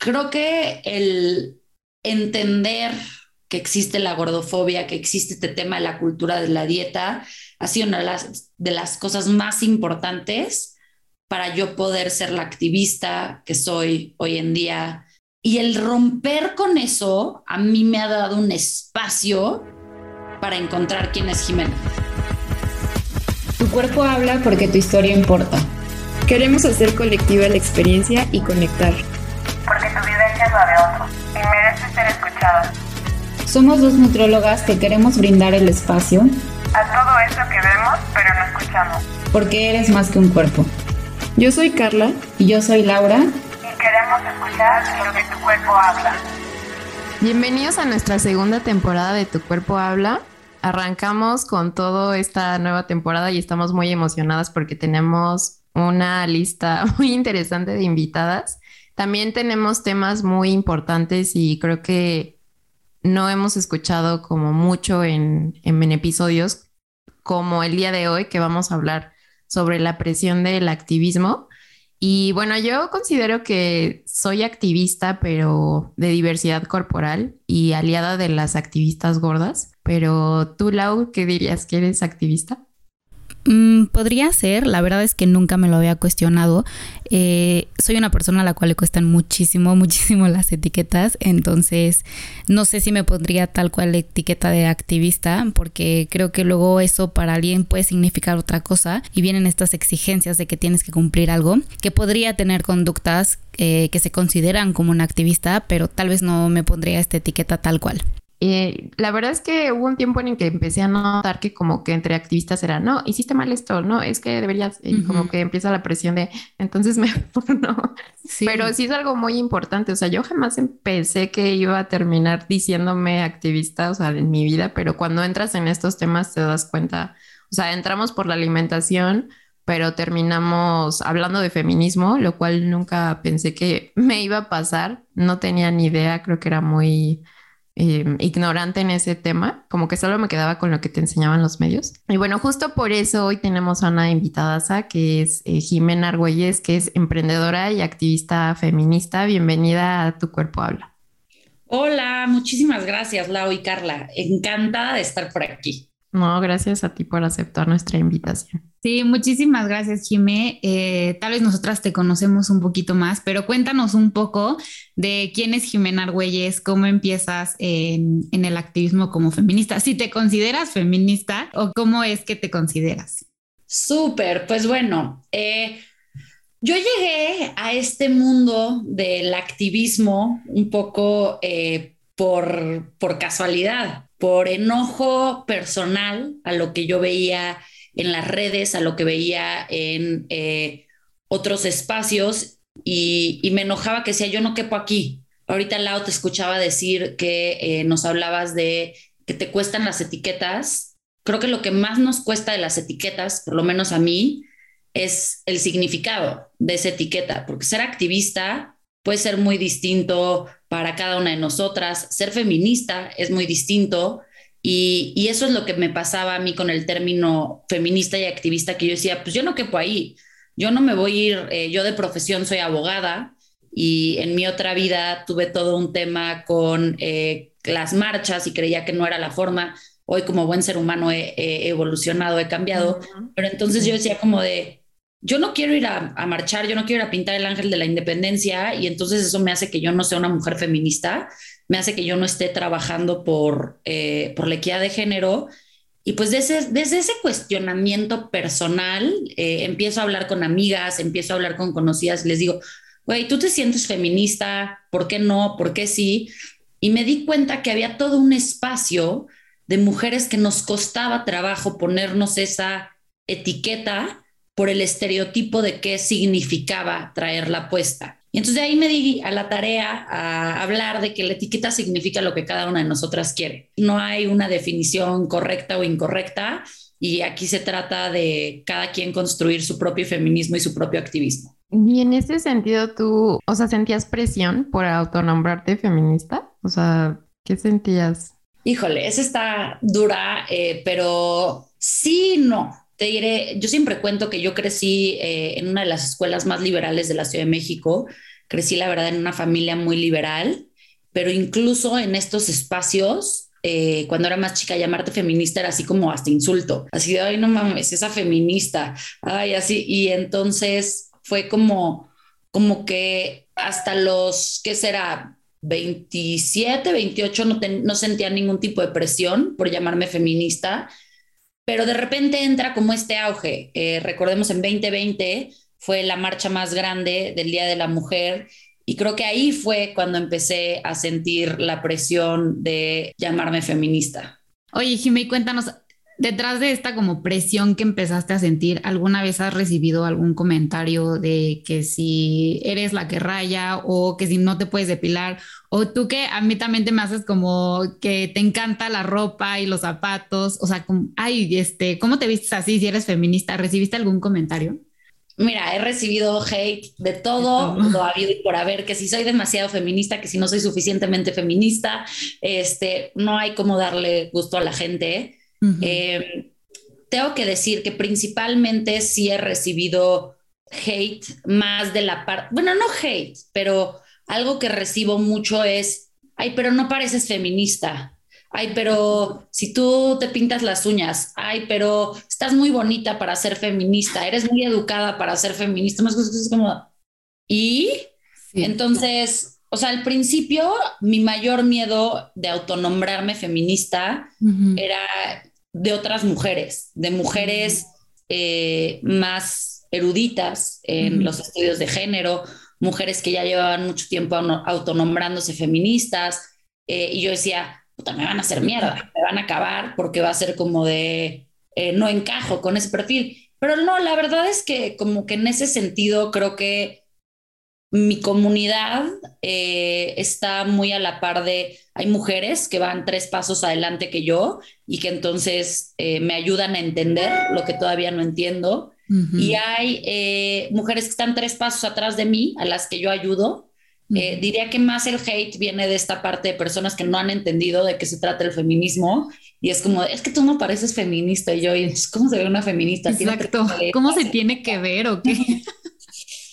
creo que el entender que existe la gordofobia, que existe este tema de la cultura de la dieta, ha sido una de las, cosas más importantes para yo poder ser la activista que soy hoy en día. Y el romper con eso a mí me ha dado un espacio para encontrar quién es Jimena. Tu cuerpo habla porque tu historia importa. Queremos hacer colectiva la experiencia y conectar. Porque tu vivencia es la de otro y merece ser escuchada. Somos dos nutrólogas que queremos brindar el espacio a todo eso que vemos pero no escuchamos. Porque eres más que un cuerpo. Yo soy Carla. Y yo soy Laura. Y queremos escuchar lo que tu cuerpo habla. Bienvenidos a nuestra segunda temporada de Tu cuerpo habla. Arrancamos con toda esta nueva temporada y estamos muy emocionadas porque tenemos una lista muy interesante de invitadas. También tenemos temas muy importantes y creo que no hemos escuchado como mucho en, en episodios como el día de hoy que vamos a hablar sobre la presión del activismo. Y bueno, yo considero que soy activista, pero de diversidad corporal y aliada de las activistas gordas. Pero tú, Lau, ¿qué dirías que eres activista? Mm, podría ser, la verdad es que nunca me lo había cuestionado. Eh, soy una persona a la cual le cuestan muchísimo, muchísimo las etiquetas, entonces no sé si me pondría tal cual la etiqueta de activista, porque creo que luego eso para alguien puede significar otra cosa y vienen estas exigencias de que tienes que cumplir algo, que podría tener conductas eh, que se consideran como un activista, pero tal vez no me pondría esta etiqueta tal cual. Eh, la verdad es que hubo un tiempo en el que empecé a notar que como que entre activistas era, no, hiciste mal esto, no, es que deberías, y como que empieza la presión de, entonces me no. Pero sí es algo muy importante, o sea, yo jamás empecé que iba a terminar diciéndome activista, o sea, en mi vida, pero cuando entras en estos temas te das cuenta, o sea, entramos por la alimentación, pero terminamos hablando de feminismo, lo cual nunca pensé que me iba a pasar, no tenía ni idea, creo que era muy Em, ignorante en ese tema, como que solo me quedaba con lo que te enseñaban los medios. Y bueno, justo por eso hoy tenemos a una invitada que es eh, Jimena Argüelles, que es emprendedora y activista feminista. Bienvenida a Tu Cuerpo Habla. Hola, muchísimas gracias, Lau y Carla. Encantada de estar por aquí. No, gracias a ti por aceptar nuestra invitación. Sí, muchísimas gracias, Jimé. Eh, tal vez nosotras te conocemos un poquito más, pero cuéntanos un poco de quién es Jimena Argüelles, cómo empiezas en, el activismo como feminista, si te consideras feminista o cómo es que te consideras. Súper, pues bueno, eh, yo llegué a este mundo del activismo un poco eh, por, por casualidad por enojo personal a lo que yo veía en las redes, a lo que veía en eh, otros espacios y, me enojaba que decía, yo no quepo aquí. Ahorita Lau te escuchaba decir que eh, nos hablabas de que te cuestan las etiquetas. Creo que lo que más nos cuesta de las etiquetas, por lo menos a mí, es el significado de esa etiqueta, porque ser activista puede ser muy distinto para cada una de nosotras. Ser feminista es muy distinto y, eso es lo que me pasaba a mí con el término feminista y activista, que yo decía, pues yo no quepo ahí, yo no me voy a ir, eh, yo de profesión soy abogada y en mi otra vida tuve todo un tema con eh, las marchas y creía que no era la forma. Hoy como buen ser humano he, evolucionado, he cambiado, pero entonces yo decía como de, yo no quiero ir a, marchar, yo no quiero ir a pintar el ángel de la independencia y entonces eso me hace que yo no sea una mujer feminista, me hace que yo no esté trabajando por, eh, por la equidad de género. Y pues desde, desde ese cuestionamiento personal eh, empiezo a hablar con amigas, empiezo a hablar con conocidas les digo, güey, ¿tú te sientes feminista? ¿Por qué no? ¿Por qué sí? Y me di cuenta que había todo un espacio de mujeres que nos costaba trabajo ponernos esa etiqueta por el estereotipo de qué significaba traer la puesta. Y entonces de ahí me di a la tarea a hablar de que la etiqueta significa lo que cada una de nosotras quiere. No hay una definición correcta o incorrecta y aquí se trata de cada quien construir su propio feminismo y su propio activismo. Y en ese sentido, tú, o sea, ¿sentías presión por autonombrarte feminista? O sea, ¿qué sentías? Híjole, esa está dura, eh, pero sí, no te diré, yo siempre cuento que yo crecí eh, en una de las escuelas más liberales de la Ciudad de México, crecí la verdad en una familia muy liberal, pero incluso en estos espacios eh, cuando era más chica, llamarte feminista era así como hasta insulto, así de, ay, no mames, esa feminista, ay, así, y entonces fue como, como que hasta los, ¿qué será? 27, 28 no, no sentía ningún tipo de presión por llamarme feminista, pero de repente entra como este auge. Eh, recordemos en 2020 fue la marcha más grande del Día de la Mujer y creo que ahí fue cuando empecé a sentir la presión de llamarme feminista. Oye, Jimmy, cuéntanos, detrás de esta como presión que empezaste a sentir, ¿alguna vez has recibido algún comentario de que si eres la que raya o que si no te puedes depilar o tú que a mí también te me haces como que te encanta la ropa y los zapatos, o sea, como, ay, este, ¿cómo te vistes así si eres feminista? ¿Recibiste algún comentario? Mira, he recibido hate de todo lo habido y por haber, que si soy demasiado feminista, que si no soy suficientemente feminista, este, no hay como darle gusto a la gente. Eh, tengo que decir que principalmente sí he recibido hate más de la parte, bueno, no hate, pero algo que recibo mucho es, ay, pero no pareces feminista. Ay, pero si tú te pintas las uñas, ay, pero estás muy bonita para ser feminista, eres muy educada para ser feminista, más cosas como... Y entonces, o sea, al principio mi mayor miedo de autonombrarme feminista era de otras mujeres, de mujeres eh, más eruditas en los estudios de género, mujeres que ya llevaban mucho tiempo autonombrándose feministas, eh, y yo decía, me van a hacer mierda, me van a acabar porque va a ser como de eh, no encajo con ese perfil. Pero no, la verdad es que como que en ese sentido creo que mi comunidad eh, está muy a la par de, hay mujeres que van tres pasos adelante que yo y que entonces eh, me ayudan a entender lo que todavía no entiendo. Y hay mujeres que están tres pasos atrás de mí, a las que yo ayudo eh, diría que más el hate viene de esta parte de personas que no han entendido de qué se trata el feminismo y es como, es que tú no pareces feminista y yo, ¿cómo se ve una feminista? Exacto, ¿cómo se tiene que ver o qué?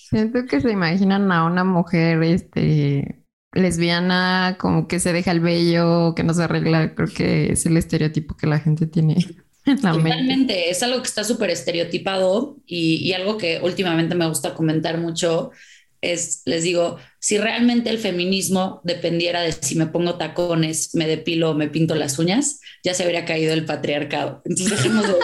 Siento que se imaginan a una mujer este, lesbiana como que se deja el vello, que no se arregla, creo que es el estereotipo que la gente tiene. Totalmente, es algo que está súper estereotipado y, y algo que últimamente me gusta comentar mucho es, les digo, si realmente el feminismo dependiera de si me pongo tacones, me depilo o me pinto las uñas, ya se habría caído el patriarcado. Entonces dejemos de...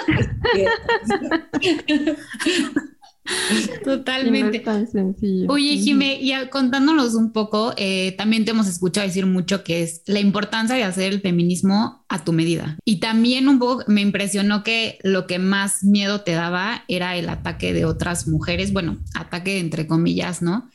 Totalmente. tan sencillo. Oye, Jimé, y contándonos un poco, eh, también te hemos escuchado decir mucho que es la importancia de hacer el feminismo a tu medida. Y también un poco me impresionó que lo que más miedo te daba era el ataque de otras mujeres, bueno, ataque entre comillas, ¿no?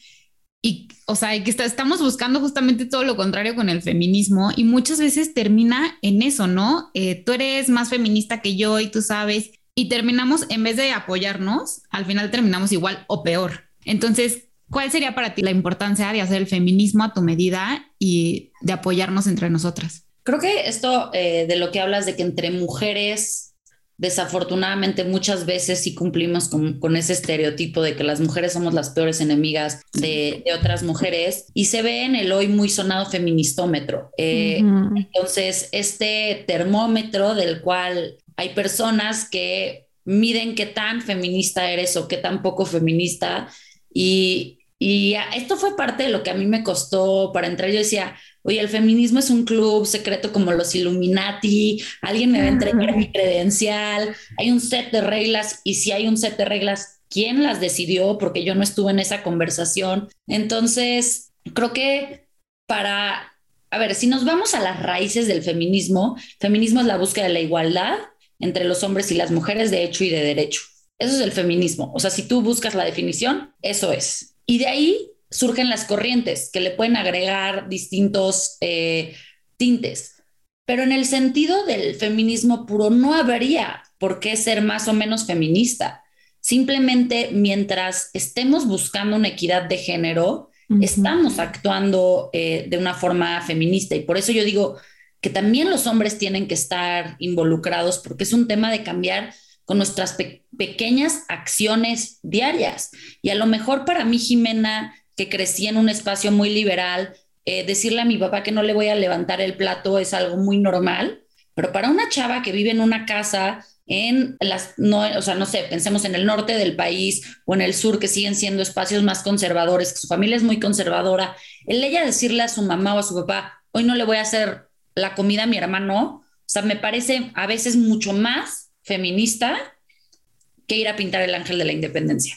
Y, o sea, que estamos buscando justamente todo lo contrario con el feminismo y muchas veces termina en eso, ¿no? Eh, tú eres más feminista que yo y tú sabes, y terminamos, en vez de apoyarnos, al final terminamos igual o peor. Entonces, ¿cuál sería para ti la importancia de hacer el feminismo a tu medida y de apoyarnos entre nosotras? Creo que esto eh, de lo que hablas de que entre mujeres, desafortunadamente muchas veces sí cumplimos con, ese estereotipo de que las mujeres somos las peores enemigas de, otras mujeres y se ve en el hoy muy sonado feministómetro. Eh, entonces, este termómetro del cual hay personas que miden qué tan feminista eres o qué tan poco feminista. Y, y esto fue parte de lo que a mí me costó para entrar. Yo decía, oye, el feminismo es un club secreto como los Illuminati, alguien me va a entregar mi credencial, hay un set de reglas y si hay un set de reglas, ¿quién las decidió? Porque yo no estuve en esa conversación. Entonces, creo que para, a ver, si nos vamos a las raíces del feminismo, feminismo es la búsqueda de la igualdad entre los hombres y las mujeres de hecho y de derecho. Eso es el feminismo. O sea, si tú buscas la definición, eso es. Y de ahí surgen las corrientes que le pueden agregar distintos eh, tintes. Pero en el sentido del feminismo puro, no habría por qué ser más o menos feminista. Simplemente mientras estemos buscando una equidad de género, estamos actuando eh, de una forma feminista. Y por eso yo digo, que también los hombres tienen que estar involucrados porque es un tema de cambiar con nuestras pequeñas acciones diarias. Y a lo mejor para mí, Jimena, que crecí en un espacio muy liberal, eh, decirle a mi papá que no le voy a levantar el plato es algo muy normal, pero para una chava que vive en una casa en las, no, o sea, no sé, pensemos en el norte del país o en el sur, que siguen siendo espacios más conservadores, que su familia es muy conservadora, el ella decirle a su mamá o a su papá, hoy no le voy a hacer la comida a mi hermano, o sea, me parece a veces mucho más feminista que ir a pintar el ángel de la independencia.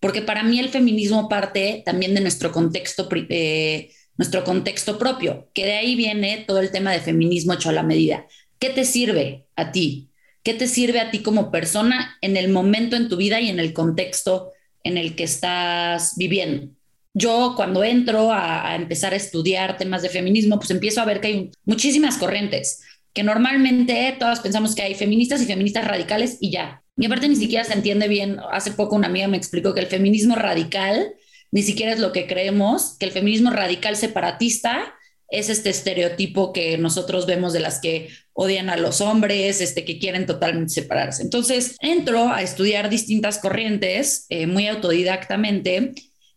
Porque para mí el feminismo parte también de nuestro contexto, eh, nuestro contexto propio, que de ahí viene todo el tema de feminismo hecho a la medida. ¿Qué te sirve a ti? ¿Qué te sirve a ti como persona en el momento en tu vida y en el contexto en el que estás viviendo? Yo cuando entro a, empezar a estudiar temas de feminismo, pues empiezo a ver que hay muchísimas corrientes, que normalmente todas pensamos que hay feministas y feministas radicales y ya. Y aparte ni siquiera se entiende bien. Hace poco una amiga me explicó que el feminismo radical ni siquiera es lo que creemos, que el feminismo radical separatista es este estereotipo que nosotros vemos de las que odian a los hombres, este, que quieren totalmente separarse. Entonces entro a estudiar distintas corrientes eh, muy autodidactamente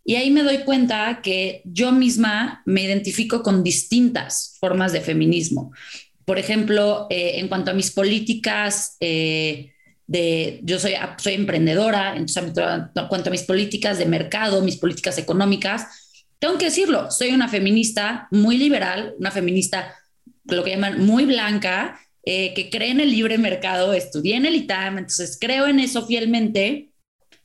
y ahí me doy cuenta que yo misma me identifico con distintas formas de feminismo. Por ejemplo, eh, en cuanto a mis políticas, eh, de, yo soy, soy emprendedora, en cuanto a mis políticas de mercado, mis políticas económicas, tengo que decirlo, soy una feminista muy liberal, una feminista, lo que llaman muy blanca, eh, que cree en el libre mercado, estudié en el ITAM, entonces creo en eso fielmente,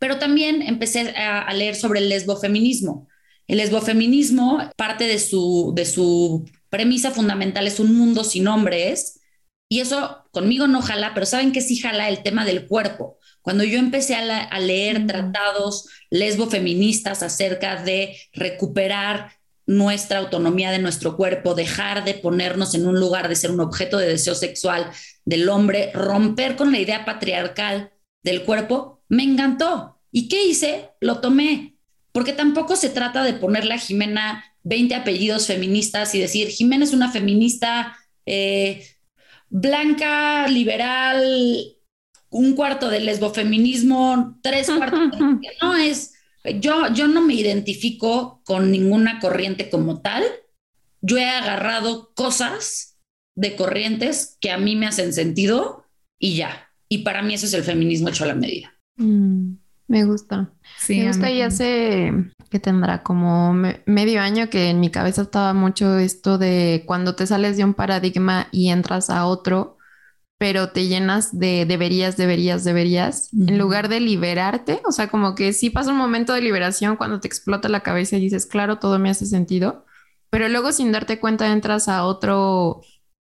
pero también empecé a, leer sobre el lesbofeminismo. El lesbofeminismo, parte de su, de su premisa fundamental es un mundo sin hombres, y eso conmigo no jala, pero saben que sí jala el tema del cuerpo. Cuando yo empecé a, leer tratados lesbo-feministas acerca de recuperar nuestra autonomía de nuestro cuerpo, dejar de ponernos en un lugar de ser un objeto de deseo sexual del hombre, romper con la idea patriarcal del cuerpo, me encantó. ¿Y qué hice? Lo tomé. Porque tampoco se trata de ponerle a Jimena 20 apellidos feministas y decir, Jimena es una feminista eh, blanca, liberal, un cuarto de lesbofeminismo, tres cuartos de... No es, yo, yo no me identifico con ninguna corriente como tal. Yo he agarrado cosas de corrientes que a mí me hacen sentido y ya. Y para mí eso es el feminismo hecho a la medida. Mm, me gusta. me gusta y hace que tendrá como medio año que en mi cabeza estaba mucho esto de cuando te sales de un paradigma y entras a otro, pero te llenas de deberías, deberías, deberías, en lugar de liberarte, o sea, como que sí pasa un momento de liberación cuando te explota la cabeza y dices, claro, todo me hace sentido, pero luego sin darte cuenta entras a otro,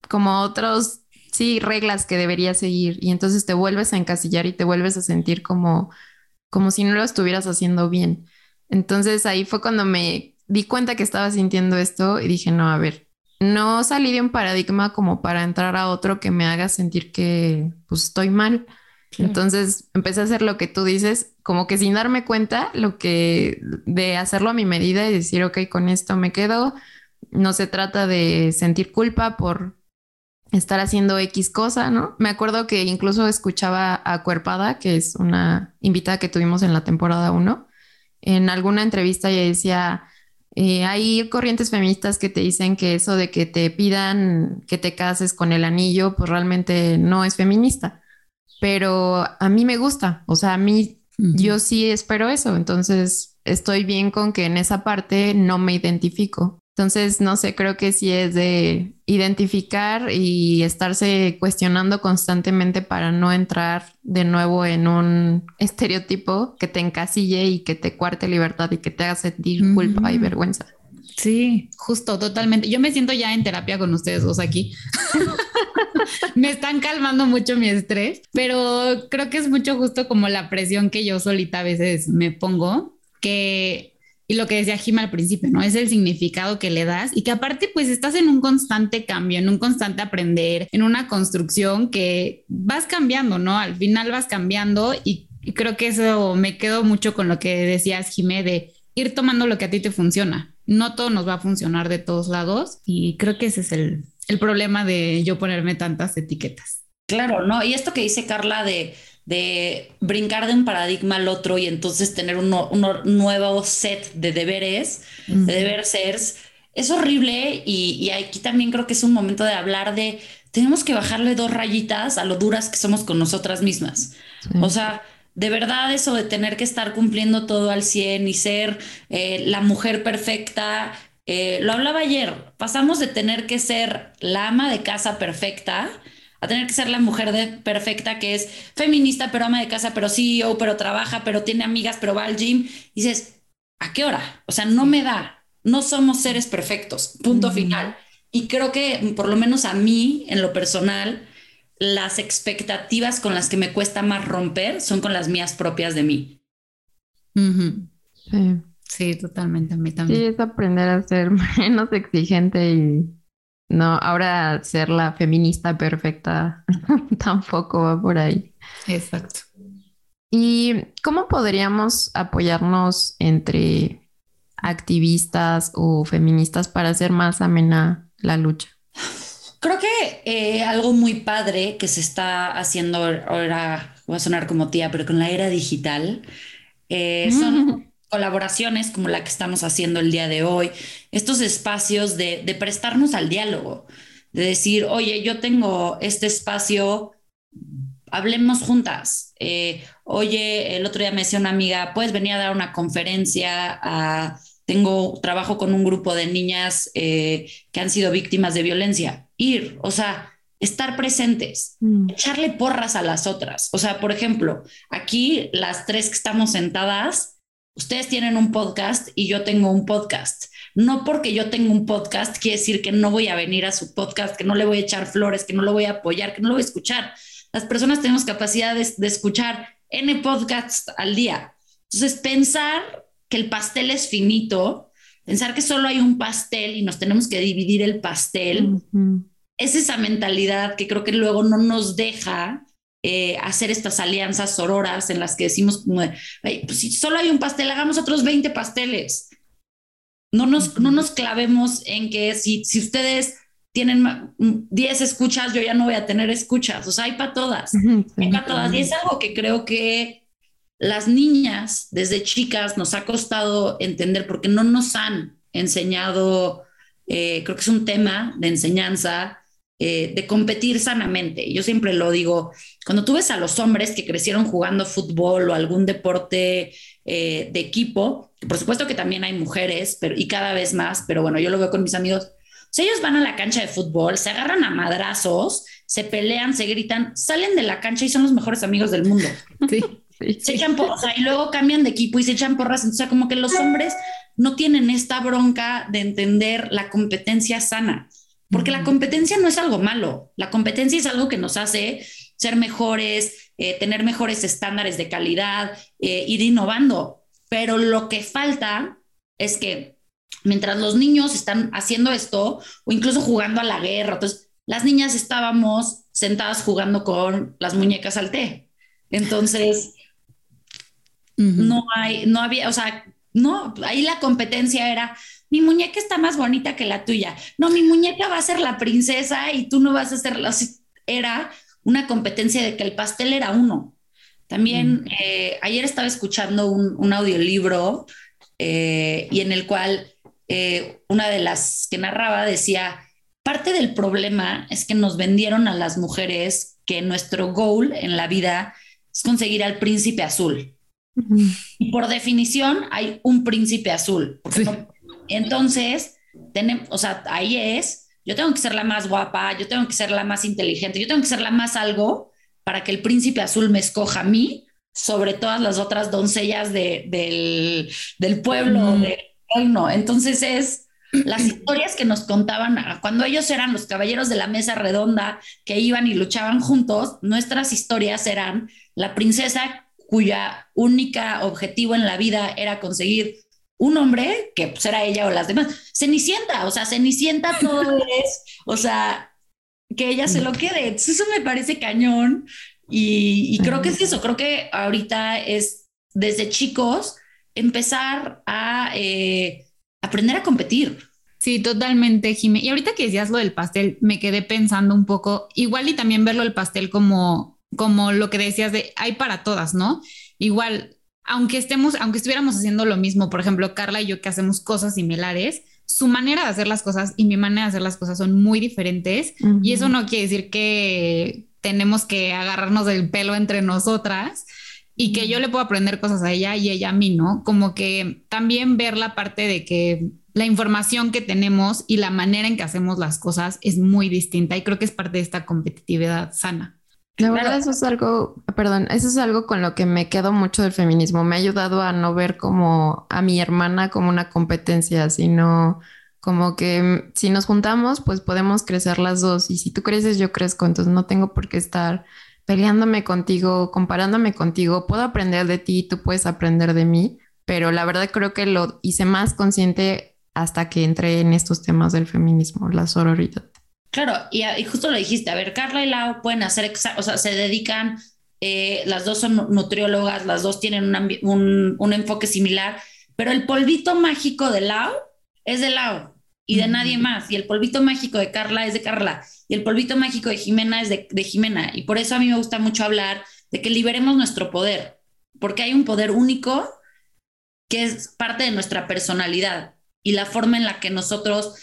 como otros, sí, reglas que deberías seguir y entonces te vuelves a encasillar y te vuelves a sentir como, como si no lo estuvieras haciendo bien. Entonces ahí fue cuando me di cuenta que estaba sintiendo esto y dije, no, a ver, no salí de un paradigma como para entrar a otro que me haga sentir que pues estoy mal. Entonces empecé a hacer lo que tú dices, como que sin darme cuenta, lo que de hacerlo a mi medida y decir, ok, con esto me quedo. No se trata de sentir culpa por estar haciendo X cosa, ¿no? Me acuerdo que incluso escuchaba a Cuerpada, que es una invitada que tuvimos en la temporada 1. En alguna entrevista ella decía, eh, hay corrientes feministas que te dicen que eso de que te pidan que te cases con el anillo, pues realmente no es feminista. Pero a mí me gusta, o sea, a mí yo sí espero eso, entonces estoy bien con que en esa parte no me identifico. Entonces, no sé, creo que sí es de identificar y estarse cuestionando constantemente para no entrar de nuevo en un estereotipo que te encasille y que te cuarte libertad y que te haga sentir culpa y vergüenza. Sí, justo, totalmente. Yo me siento ya en terapia con ustedes dos aquí. me están calmando mucho mi estrés, pero creo que es mucho justo como la presión que yo solita a veces me pongo, que y lo que decía Jim al principio, ¿no? Es el significado que le das y que aparte pues estás en un constante cambio, en un constante aprender, en una construcción que vas cambiando, ¿no? Al final vas cambiando y, creo que eso me quedo mucho con lo que decías, Jimé, de ir tomando lo que a ti te funciona. No todo nos va a funcionar de todos lados y creo que ese es el, el problema de yo ponerme tantas etiquetas. Claro, ¿no? Y esto que dice Carla de de brincar de un paradigma al otro y entonces tener un nuevo set de deberes, de deber ser, es horrible y, y, aquí también creo que es un momento de hablar de, tenemos que bajarle dos rayitas a lo duras que somos con nosotras mismas. O sea, de verdad eso de tener que estar cumpliendo todo al 100 y ser eh, la mujer perfecta, eh, lo hablaba ayer, pasamos de tener que ser la ama de casa perfecta a tener que ser la mujer de, perfecta que es feminista, pero ama de casa, pero CEO, pero trabaja, pero tiene amigas, pero va al gym. Y dices, ¿a qué hora? O sea, no me da. No somos seres perfectos. Punto final. Y creo que, por lo menos a mí, en lo personal, las expectativas con las que me cuesta más romper son con las mías propias de mí. sí. sí, totalmente. A mí también. Sí, es aprender a ser menos exigente y no, ahora ser la feminista perfecta tampoco va por ahí. Exacto. ¿Y cómo podríamos apoyarnos entre activistas o feministas para hacer más amena la lucha? Creo que eh, algo muy padre que se está haciendo ahora, voy a sonar como tía, pero con la era digital, eh, son colaboraciones como la que estamos haciendo el día de hoy, estos espacios de, prestarnos al diálogo, de decir, oye, yo tengo este espacio, hablemos juntas. Eh, oye, el otro día me decía una amiga, puedes venir a dar una conferencia Tengo trabajo con un grupo de niñas eh, que han sido víctimas de violencia. Ir, o sea, estar presentes, mm. echarle porras a las otras. O sea, por ejemplo, aquí las tres que estamos sentadas, Ustedes tienen un podcast y yo tengo un podcast. No porque yo tengo un podcast quiere decir que no voy a venir a su podcast, que no le voy a echar flores, que no lo voy a apoyar, que no lo voy a escuchar. Las personas tenemos capacidad de, escuchar N podcast al día. Entonces, pensar que el pastel es finito, pensar que solo hay un pastel y nos tenemos que dividir el pastel, es esa mentalidad que creo que luego no nos deja eh, hacer estas alianzas sororas en las que decimos, pues si solo hay un pastel, hagamos otros 20 pasteles. No nos, no nos clavemos en que si, si ustedes tienen 10 escuchas, yo ya no voy a tener escuchas. O sea, hay para todas. hay para todas. Y es algo que creo que las niñas desde chicas nos ha costado entender porque no nos han enseñado, eh, creo que es un tema de enseñanza eh, de competir sanamente. Yo siempre lo digo, cuando tú ves a los hombres que crecieron jugando fútbol o algún deporte eh, de equipo, por supuesto que también hay mujeres, pero, y cada vez más, pero bueno, yo lo veo con mis amigos. Si ellos van a la cancha de fútbol, se agarran a madrazos, se pelean, se gritan, salen de la cancha y son los mejores amigos del mundo. Sí. Se echan porras y luego cambian de equipo y se echan porras. Entonces, como que los hombres no tienen esta bronca de entender la competencia sana. Porque la competencia no es algo malo, la competencia es algo que nos hace ser mejores, eh, tener mejores estándares de calidad, eh, ir innovando. Pero lo que falta es que mientras los niños están haciendo esto o incluso jugando a la guerra, entonces las niñas estábamos sentadas jugando con las muñecas al té. Entonces, no hay, no había, o sea, no, ahí la competencia era, mi muñeca está más bonita que la tuya. No, mi muñeca va a ser la princesa y tú no vas a ser la... Era una competencia de que el pastel era uno. También mm. eh, ayer estaba escuchando un, audiolibro eh, y en el cual eh, una de las que narraba decía, parte del problema es que nos vendieron a las mujeres que nuestro goal en la vida es conseguir al príncipe azul. Y por definición hay un príncipe azul. Entonces, tenemos, o sea, ahí es, yo tengo que ser la más guapa, yo tengo que ser la más inteligente, yo tengo que ser la más algo para que el príncipe azul me escoja a mí sobre todas las otras doncellas del, del, pueblo, del reino. Entonces es las historias que nos contaban cuando ellos eran los caballeros de la mesa redonda que iban y luchaban juntos, nuestras historias eran la princesa cuya única objetivo en la vida era conseguir un hombre que pues era ella o las demás. Cenicienta, o sea, Cenicienta todo es, o sea, que ella se lo quede. eso me parece cañón y, creo que es eso, creo que ahorita es desde chicos empezar a eh, aprender a competir. Sí, totalmente, Jimé. Y ahorita que decías lo del pastel, me quedé pensando un poco, igual y también verlo el pastel como como lo que decías de hay para todas, ¿no? Igual, aunque estemos, aunque estuviéramos haciendo lo mismo, por ejemplo, Carla y yo que hacemos cosas similares, su manera de hacer las cosas y mi manera de hacer las cosas son muy diferentes y eso no quiere decir que tenemos que agarrarnos del pelo entre nosotras y que yo le puedo aprender cosas a ella y ella a mí, ¿no? Como que también ver la parte de que la información que tenemos y la manera en que hacemos las cosas es muy distinta y creo que es parte de esta competitividad sana. La verdad, eso es algo, perdón, eso es algo con lo que me quedo mucho del feminismo. Me ha ayudado a no ver como a mi hermana como una competencia, sino como que si nos juntamos, pues podemos crecer las dos. Y si tú creces, yo crezco. Entonces no tengo por qué estar peleándome contigo, comparándome contigo. Puedo aprender de ti, tú puedes aprender de mí. Pero la verdad creo que lo hice más consciente hasta que entré en estos temas del feminismo, la sororidad. Claro, y, justo lo dijiste, a ver, Carla y Lau pueden hacer, o sea, se dedican, eh, las dos son nutriólogas, las dos tienen un, un, enfoque similar, pero el polvito mágico de Lau es de Lau y de nadie más, y el polvito mágico de Carla es de Carla, y el polvito mágico de Jimena es de, de Jimena, y por eso a mí me gusta mucho hablar de que liberemos nuestro poder, porque hay un poder único que es parte de nuestra personalidad y la forma en la que nosotros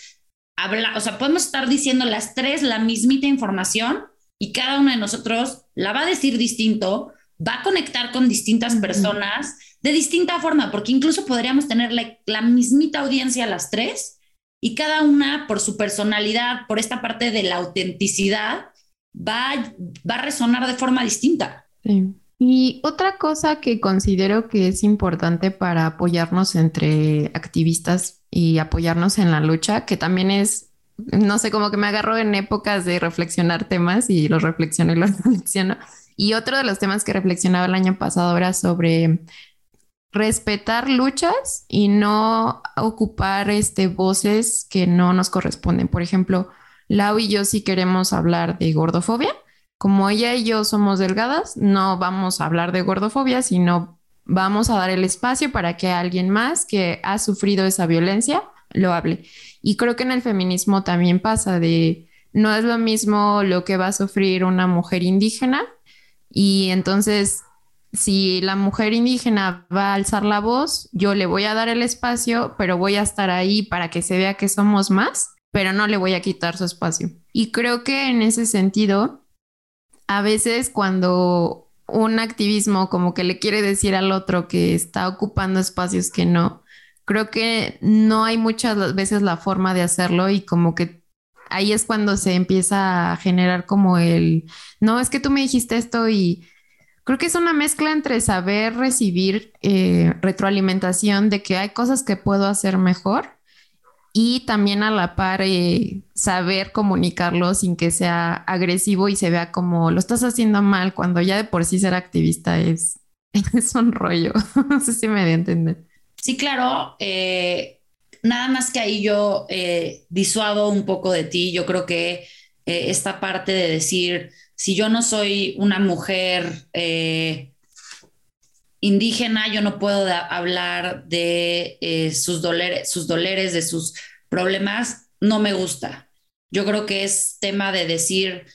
habla, o sea, podemos estar diciendo las tres la mismita información y cada una de nosotros la va a decir distinto, va a conectar con distintas personas de distinta forma, porque incluso podríamos tener la, mismita audiencia las tres y cada una por su personalidad, por esta parte de la autenticidad, va, va a resonar de forma distinta. Y otra cosa que considero que es importante para apoyarnos entre activistas y apoyarnos en la lucha, que también es, no sé, como que me agarro en épocas de reflexionar temas y los reflexiono y los reflexiono. Y otro de los temas que reflexionaba el año pasado era sobre respetar luchas y no ocupar este, voces que no nos corresponden. Por ejemplo, Lau y yo si queremos hablar de gordofobia. Como ella y yo somos delgadas, no vamos a hablar de gordofobia, sino vamos a dar el espacio para que alguien más que ha sufrido esa violencia lo hable. Y creo que en el feminismo también pasa de, no es lo mismo lo que va a sufrir una mujer indígena y entonces si la mujer indígena va a alzar la voz, yo le voy a dar el espacio, pero voy a estar ahí para que se vea que somos más, pero no le voy a quitar su espacio. Y creo que en ese sentido, a veces cuando un activismo como que le quiere decir al otro que está ocupando espacios que no. Creo que no hay muchas veces la forma de hacerlo y como que ahí es cuando se empieza a generar como el, no, es que tú me dijiste esto y creo que es una mezcla entre saber recibir eh, retroalimentación de que hay cosas que puedo hacer mejor y también a la par eh, saber comunicarlo sin que sea agresivo y se vea como lo estás haciendo mal cuando ya de por sí ser activista es, es un rollo. no sé si me di a entender. Sí, claro. Eh, nada más que ahí yo eh, disuado un poco de ti. Yo creo que esta parte de decir, si yo no soy una mujer indígena, yo no puedo hablar de eh, sus, dolores, sus doleres, de sus problemas, no me gusta. Yo creo que es tema de decir,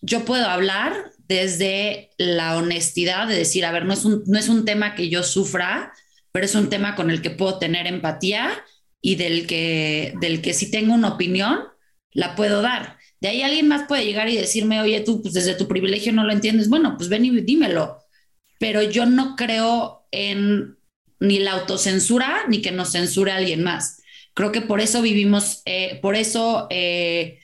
yo puedo hablar desde la honestidad, de decir, a ver, no es un, no es un tema que yo sufra, pero es un tema con el que puedo tener empatía y del que, del que si tengo una opinión, la puedo dar. De ahí alguien más puede llegar y decirme, oye, tú, pues desde tu privilegio no lo entiendes. Bueno, pues ven y dímelo pero yo no creo en ni la autocensura ni que nos censure alguien más. Creo que por eso vivimos, eh, por eso eh,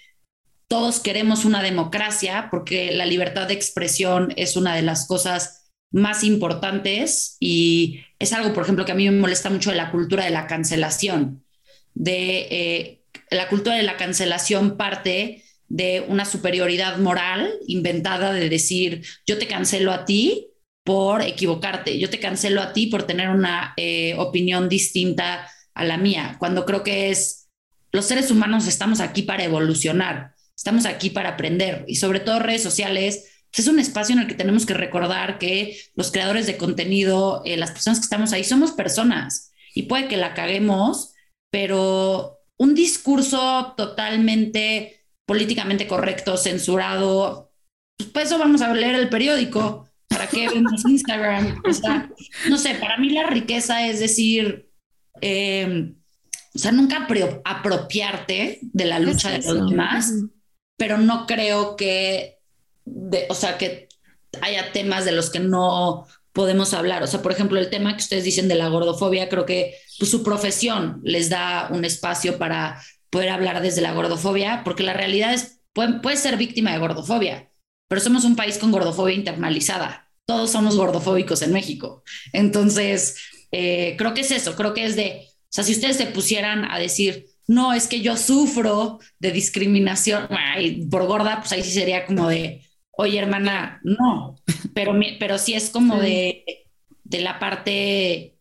todos queremos una democracia, porque la libertad de expresión es una de las cosas más importantes y es algo, por ejemplo, que a mí me molesta mucho de la cultura de la cancelación, de eh, la cultura de la cancelación parte de una superioridad moral inventada de decir, yo te cancelo a ti por equivocarte, yo te cancelo a ti por tener una eh, opinión distinta a la mía, cuando creo que es, los seres humanos estamos aquí para evolucionar, estamos aquí para aprender y sobre todo redes sociales. Pues, es un espacio en el que tenemos que recordar que los creadores de contenido, eh, las personas que estamos ahí, somos personas y puede que la caguemos, pero un discurso totalmente políticamente correcto, censurado, pues eso vamos a leer el periódico. ¿Para qué vemos Instagram? O sea, no sé, para mí la riqueza es decir, eh, o sea, nunca apropiarte de la lucha de los demás, pero no creo que, de, o sea, que haya temas de los que no podemos hablar. O sea, por ejemplo, el tema que ustedes dicen de la gordofobia, creo que pues, su profesión les da un espacio para poder hablar desde la gordofobia, porque la realidad es, puede, puede ser víctima de gordofobia, pero somos un país con gordofobia internalizada. Todos somos gordofóbicos en México. Entonces, eh, creo que es eso, creo que es de, o sea, si ustedes se pusieran a decir, no, es que yo sufro de discriminación por gorda, pues ahí sí sería como de, oye hermana, no, pero, pero sí es como de, de la parte...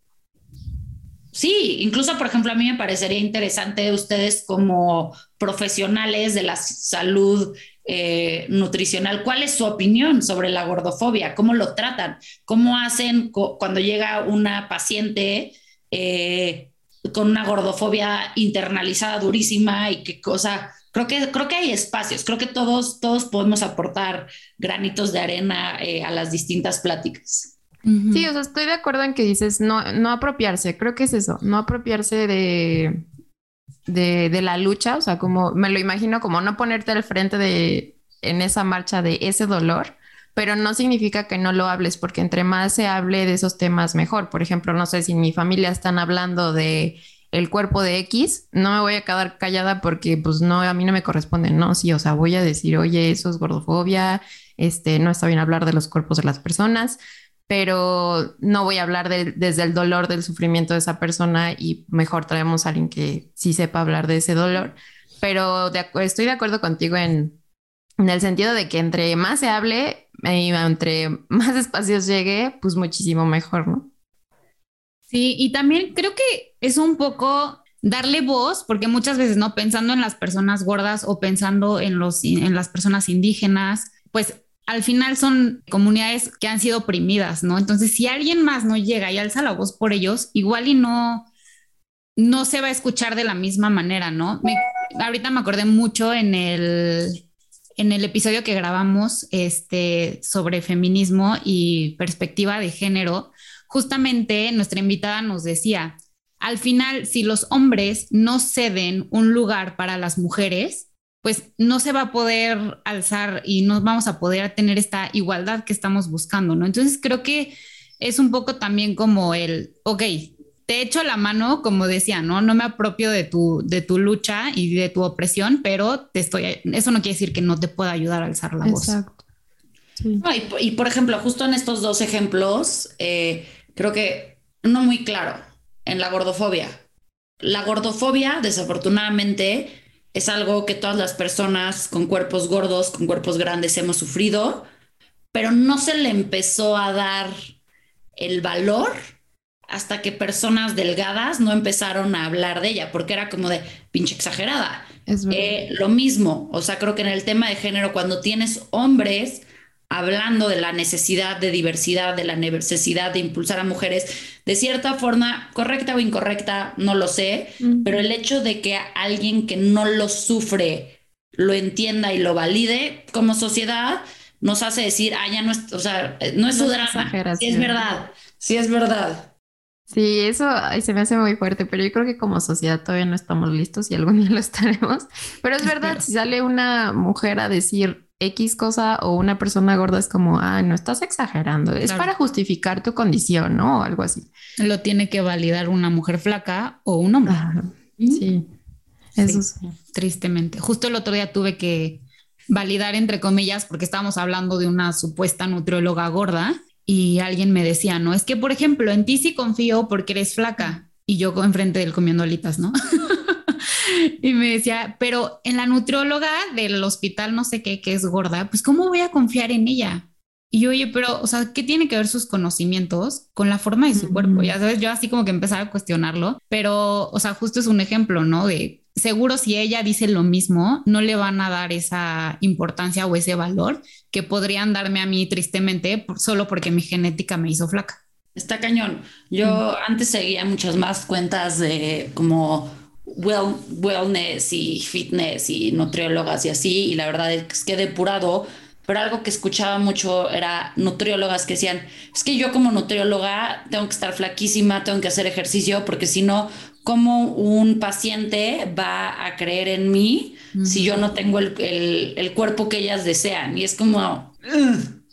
Sí, incluso, por ejemplo, a mí me parecería interesante ustedes como profesionales de la salud eh, nutricional, ¿cuál es su opinión sobre la gordofobia? ¿Cómo lo tratan? ¿Cómo hacen cuando llega una paciente eh, con una gordofobia internalizada durísima y qué cosa? creo que, creo que hay espacios, creo que todos, todos podemos aportar granitos de arena eh, a las distintas pláticas. Sí, o sea, estoy de acuerdo en que dices no, no apropiarse, creo que es eso, no apropiarse de, de, de, la lucha, o sea, como me lo imagino como no ponerte al frente de en esa marcha de ese dolor, pero no significa que no lo hables, porque entre más se hable de esos temas, mejor. Por ejemplo, no sé si en mi familia están hablando de el cuerpo de X, no me voy a quedar callada porque pues no, a mí no me corresponde, no, sí, o sea, voy a decir, oye, eso es gordofobia, este, no está bien hablar de los cuerpos de las personas, pero no voy a hablar desde el dolor del sufrimiento de esa persona y mejor traemos a alguien que sí sepa hablar de ese dolor, pero estoy de acuerdo contigo en, en el sentido de que entre más se hable y entre más espacios llegue, pues muchísimo mejor, ¿no? Sí, y también creo que es un poco darle voz, porque muchas veces, ¿no? Pensando en las personas gordas o pensando en, los, en las personas indígenas, pues al final son comunidades que han sido oprimidas, ¿no? Entonces, si alguien más no llega y alza la voz por ellos, igual y no, no se va a escuchar de la misma manera, ¿no? ahorita me acordé mucho en el, en el episodio que grabamos este, sobre feminismo y perspectiva de género, justamente nuestra invitada nos decía, al final, si los hombres no ceden un lugar para las mujeres, pues no se va a poder alzar y no vamos a poder tener esta igualdad que estamos buscando, ¿no? Entonces creo que es un poco también como el, ok, te echo la mano, como decía, ¿no? No me apropio de tu, de tu lucha y de tu opresión, pero te estoy, eso no quiere decir que no te pueda ayudar a alzar la voz. Exacto. y, por ejemplo, justo en estos dos ejemplos, eh, creo que no muy claro en la gordofobia. La gordofobia, desafortunadamente, es algo que todas las personas con cuerpos gordos, con cuerpos grandes hemos sufrido, pero no se le empezó a dar el valor hasta que personas delgadas no empezaron a hablar de ella, porque era como de pinche exagerada. Es eh, lo mismo, o sea, creo que en el tema de género, cuando tienes hombres hablando de la necesidad de diversidad, de la necesidad de impulsar a mujeres, de cierta forma, correcta o incorrecta, no lo sé, pero el hecho de que alguien que no lo sufre lo entienda y lo valide como sociedad, nos hace decir, ah, ya no es, o sea, no es su drama, sí es verdad, sí es verdad. Sí, eso se me hace muy fuerte, pero yo creo que como sociedad todavía no estamos listos y algún día lo estaremos. Pero es verdad, si sale una mujer a decir, X cosa o una persona gorda es como, ah, no estás exagerando, es para justificar tu condición, ¿no? O algo así. Lo tiene que validar una mujer flaca o un hombre. Sí, eso Tristemente. Justo el otro día tuve que validar, entre comillas, porque estábamos hablando de una supuesta nutrióloga gorda y alguien me decía, no, es que, por ejemplo, en ti sí confío porque eres flaca y yo enfrente del comiendo alitas, ¿no? y me decía, pero en la nutrióloga del hospital no sé qué, que es gorda, pues ¿cómo voy a confiar en ella? Y yo, oye, pero, o sea, ¿qué tiene que ver sus conocimientos con la forma de su cuerpo? Ya sabes, yo así como que empezaba a cuestionarlo, pero, o sea, justo es un ejemplo, ¿no? De seguro si ella dice lo mismo, no le van a dar esa importancia o ese valor que podrían darme a mí tristemente solo porque mi genética me hizo flaca. Está cañón. Yo antes seguía muchas más cuentas de como wellness y fitness y nutriólogas y así, y la verdad es que he depurado pero algo que escuchaba mucho era nutriólogas que decían, es que yo como nutrióloga tengo que estar flaquísima, tengo que hacer ejercicio, porque si no, ¿cómo un paciente va a creer en mí si yo no tengo el, el, cuerpo que ellas desean? Y es como...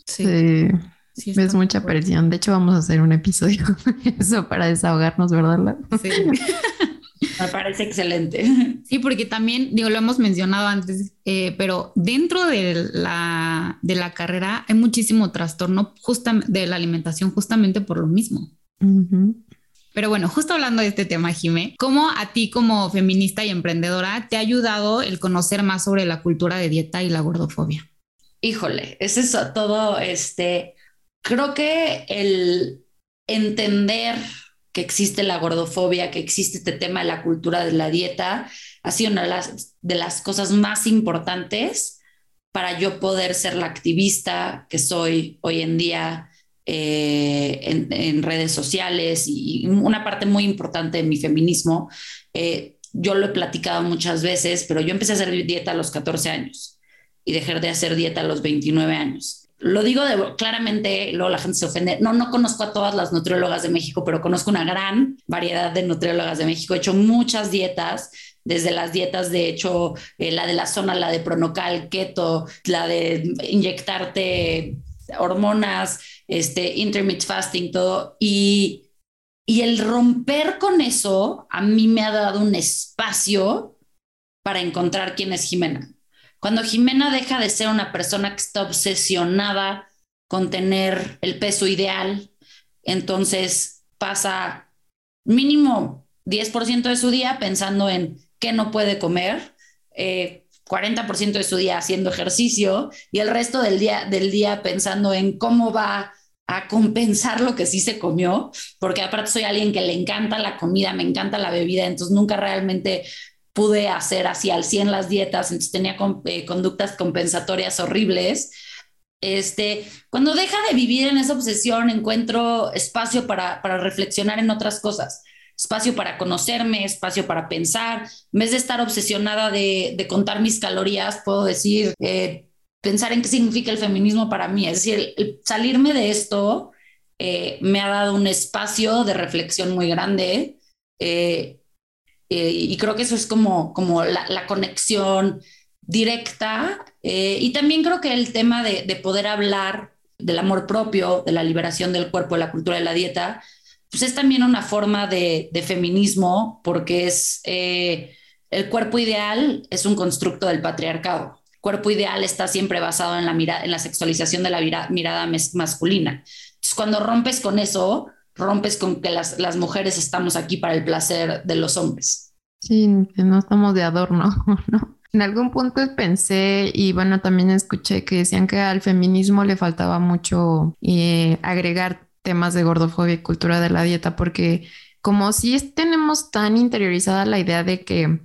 sí. sí. es mucha presión. De hecho, vamos a hacer un episodio eso para desahogarnos, ¿verdad? Sí. Me parece excelente. Sí, porque también, digo, lo hemos mencionado antes, eh, pero dentro de la, de la carrera hay muchísimo trastorno de la alimentación justamente por lo mismo. Pero bueno, justo hablando de este tema, Jimé, ¿cómo a ti como feminista y emprendedora te ha ayudado el conocer más sobre la cultura de dieta y la gordofobia? Híjole, es eso todo, este, creo que el entender que existe la gordofobia, que existe este tema de la cultura de la dieta, ha sido una de las, cosas más importantes para yo poder ser la activista que soy hoy en día eh, en, redes sociales y una parte muy importante de mi feminismo. Eh, yo lo he platicado muchas veces, pero yo empecé a hacer dieta a los 14 años y dejé de hacer dieta a los 29 años lo digo de, claramente, luego la gente se ofende. No, no conozco a todas las nutriólogas de México, pero conozco una gran variedad de nutriólogas de México. He hecho muchas dietas, desde las dietas, de hecho, eh, la de la zona, la de pronocal, keto, la de inyectarte hormonas, este, intermittent fasting, todo. Y, y el romper con eso a mí me ha dado un espacio para encontrar quién es Jimena cuando Jimena deja de ser una persona que está obsesionada con tener el peso ideal, entonces pasa mínimo 10% de su día pensando en qué no puede comer, 40% eh, de su día haciendo ejercicio y el resto del día, del día pensando en cómo va a compensar lo que sí se comió, porque aparte soy alguien que le encanta la comida, me encanta la bebida, entonces nunca realmente pude hacer así al 100 las dietas, entonces tenía eh, conductas compensatorias horribles. Este, cuando deja de vivir en esa obsesión, encuentro espacio para, para reflexionar en otras cosas, espacio para conocerme, espacio para pensar. En vez de estar obsesionada de, de contar mis calorías, puedo decir, eh, pensar en qué significa el feminismo para mí. Es decir, salirme de esto eh, me ha dado un espacio de reflexión muy grande. Y creo que eso es como, como la, conexión directa. Eh, y también creo que el tema de, poder hablar del amor propio, de la liberación del cuerpo, de la cultura de la dieta, pues es también una forma de, feminismo porque es eh, el cuerpo ideal es un constructo del patriarcado. El cuerpo ideal está siempre basado en la, mirada, en la sexualización de la mirada masculina. Entonces, cuando rompes con eso, rompes con que las, las mujeres estamos aquí para el placer de los hombres. Sí, no estamos de adorno, ¿no? En algún punto pensé y bueno, también escuché que decían que al feminismo le faltaba mucho eh, agregar temas de gordofobia y cultura de la dieta, porque como si tenemos tan interiorizada la idea de que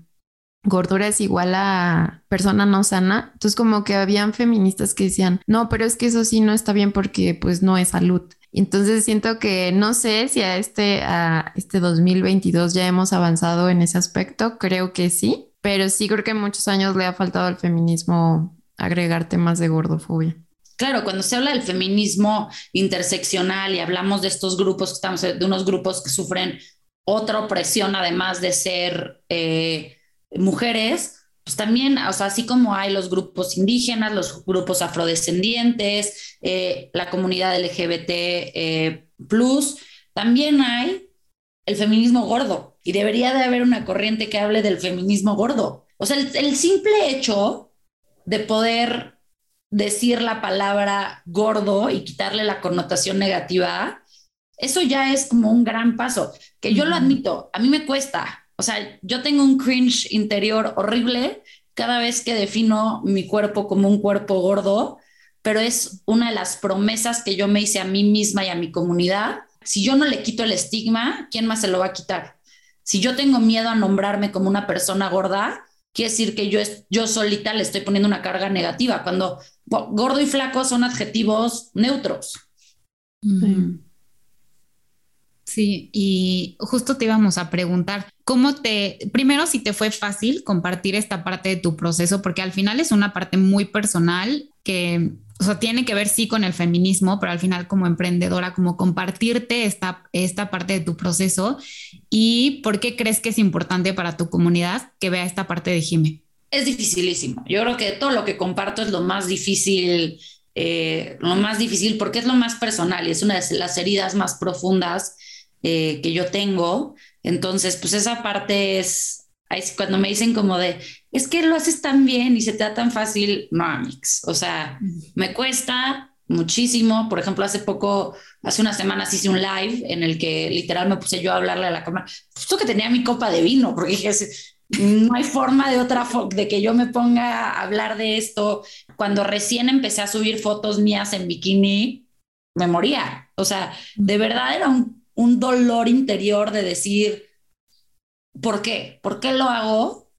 gordura es igual a persona no sana, entonces como que habían feministas que decían, no, pero es que eso sí no está bien porque pues no es salud. Entonces siento que no sé si a este, a este 2022 ya hemos avanzado en ese aspecto, creo que sí, pero sí creo que muchos años le ha faltado al feminismo agregar temas de gordofobia. Claro, cuando se habla del feminismo interseccional y hablamos de estos grupos, estamos de unos grupos que sufren otra opresión además de ser eh, mujeres, pues también, o sea, así como hay los grupos indígenas, los grupos afrodescendientes, eh, la comunidad LGBT eh, plus, también hay el feminismo gordo. Y debería de haber una corriente que hable del feminismo gordo. O sea, el, simple hecho de poder decir la palabra gordo y quitarle la connotación negativa, eso ya es como un gran paso, que yo lo admito, a mí me cuesta, o sea, yo tengo un cringe interior horrible cada vez que defino mi cuerpo como un cuerpo gordo, pero es una de las promesas que yo me hice a mí misma y a mi comunidad. Si yo no le quito el estigma, ¿quién más se lo va a quitar? Si yo tengo miedo a nombrarme como una persona gorda, quiere decir que yo, yo solita le estoy poniendo una carga negativa, cuando gordo y flaco son adjetivos neutros. Sí, y justo te íbamos a preguntar, ¿cómo te, primero si te fue fácil compartir esta parte de tu proceso, porque al final es una parte muy personal que, o sea, tiene que ver sí con el feminismo, pero al final como emprendedora, como compartirte esta, esta parte de tu proceso y por qué crees que es importante para tu comunidad que vea esta parte de Jime. Es dificilísimo. Yo creo que todo lo que comparto es lo más difícil, eh, lo más difícil porque es lo más personal y es una de las heridas más profundas eh, que yo tengo. Entonces, pues esa parte es, cuando me dicen como de, es que lo haces tan bien y se te da tan fácil, no, Amix. O sea, me cuesta muchísimo. Por ejemplo, hace poco, hace unas semanas hice un live en el que literal me puse yo a hablarle a la cámara, justo que tenía mi copa de vino, porque dije, no hay forma de otra de que yo me ponga a hablar de esto. Cuando recién empecé a subir fotos mías en bikini, me moría. O sea, de verdad era un, un dolor interior de decir, ¿por qué? ¿Por qué lo hago?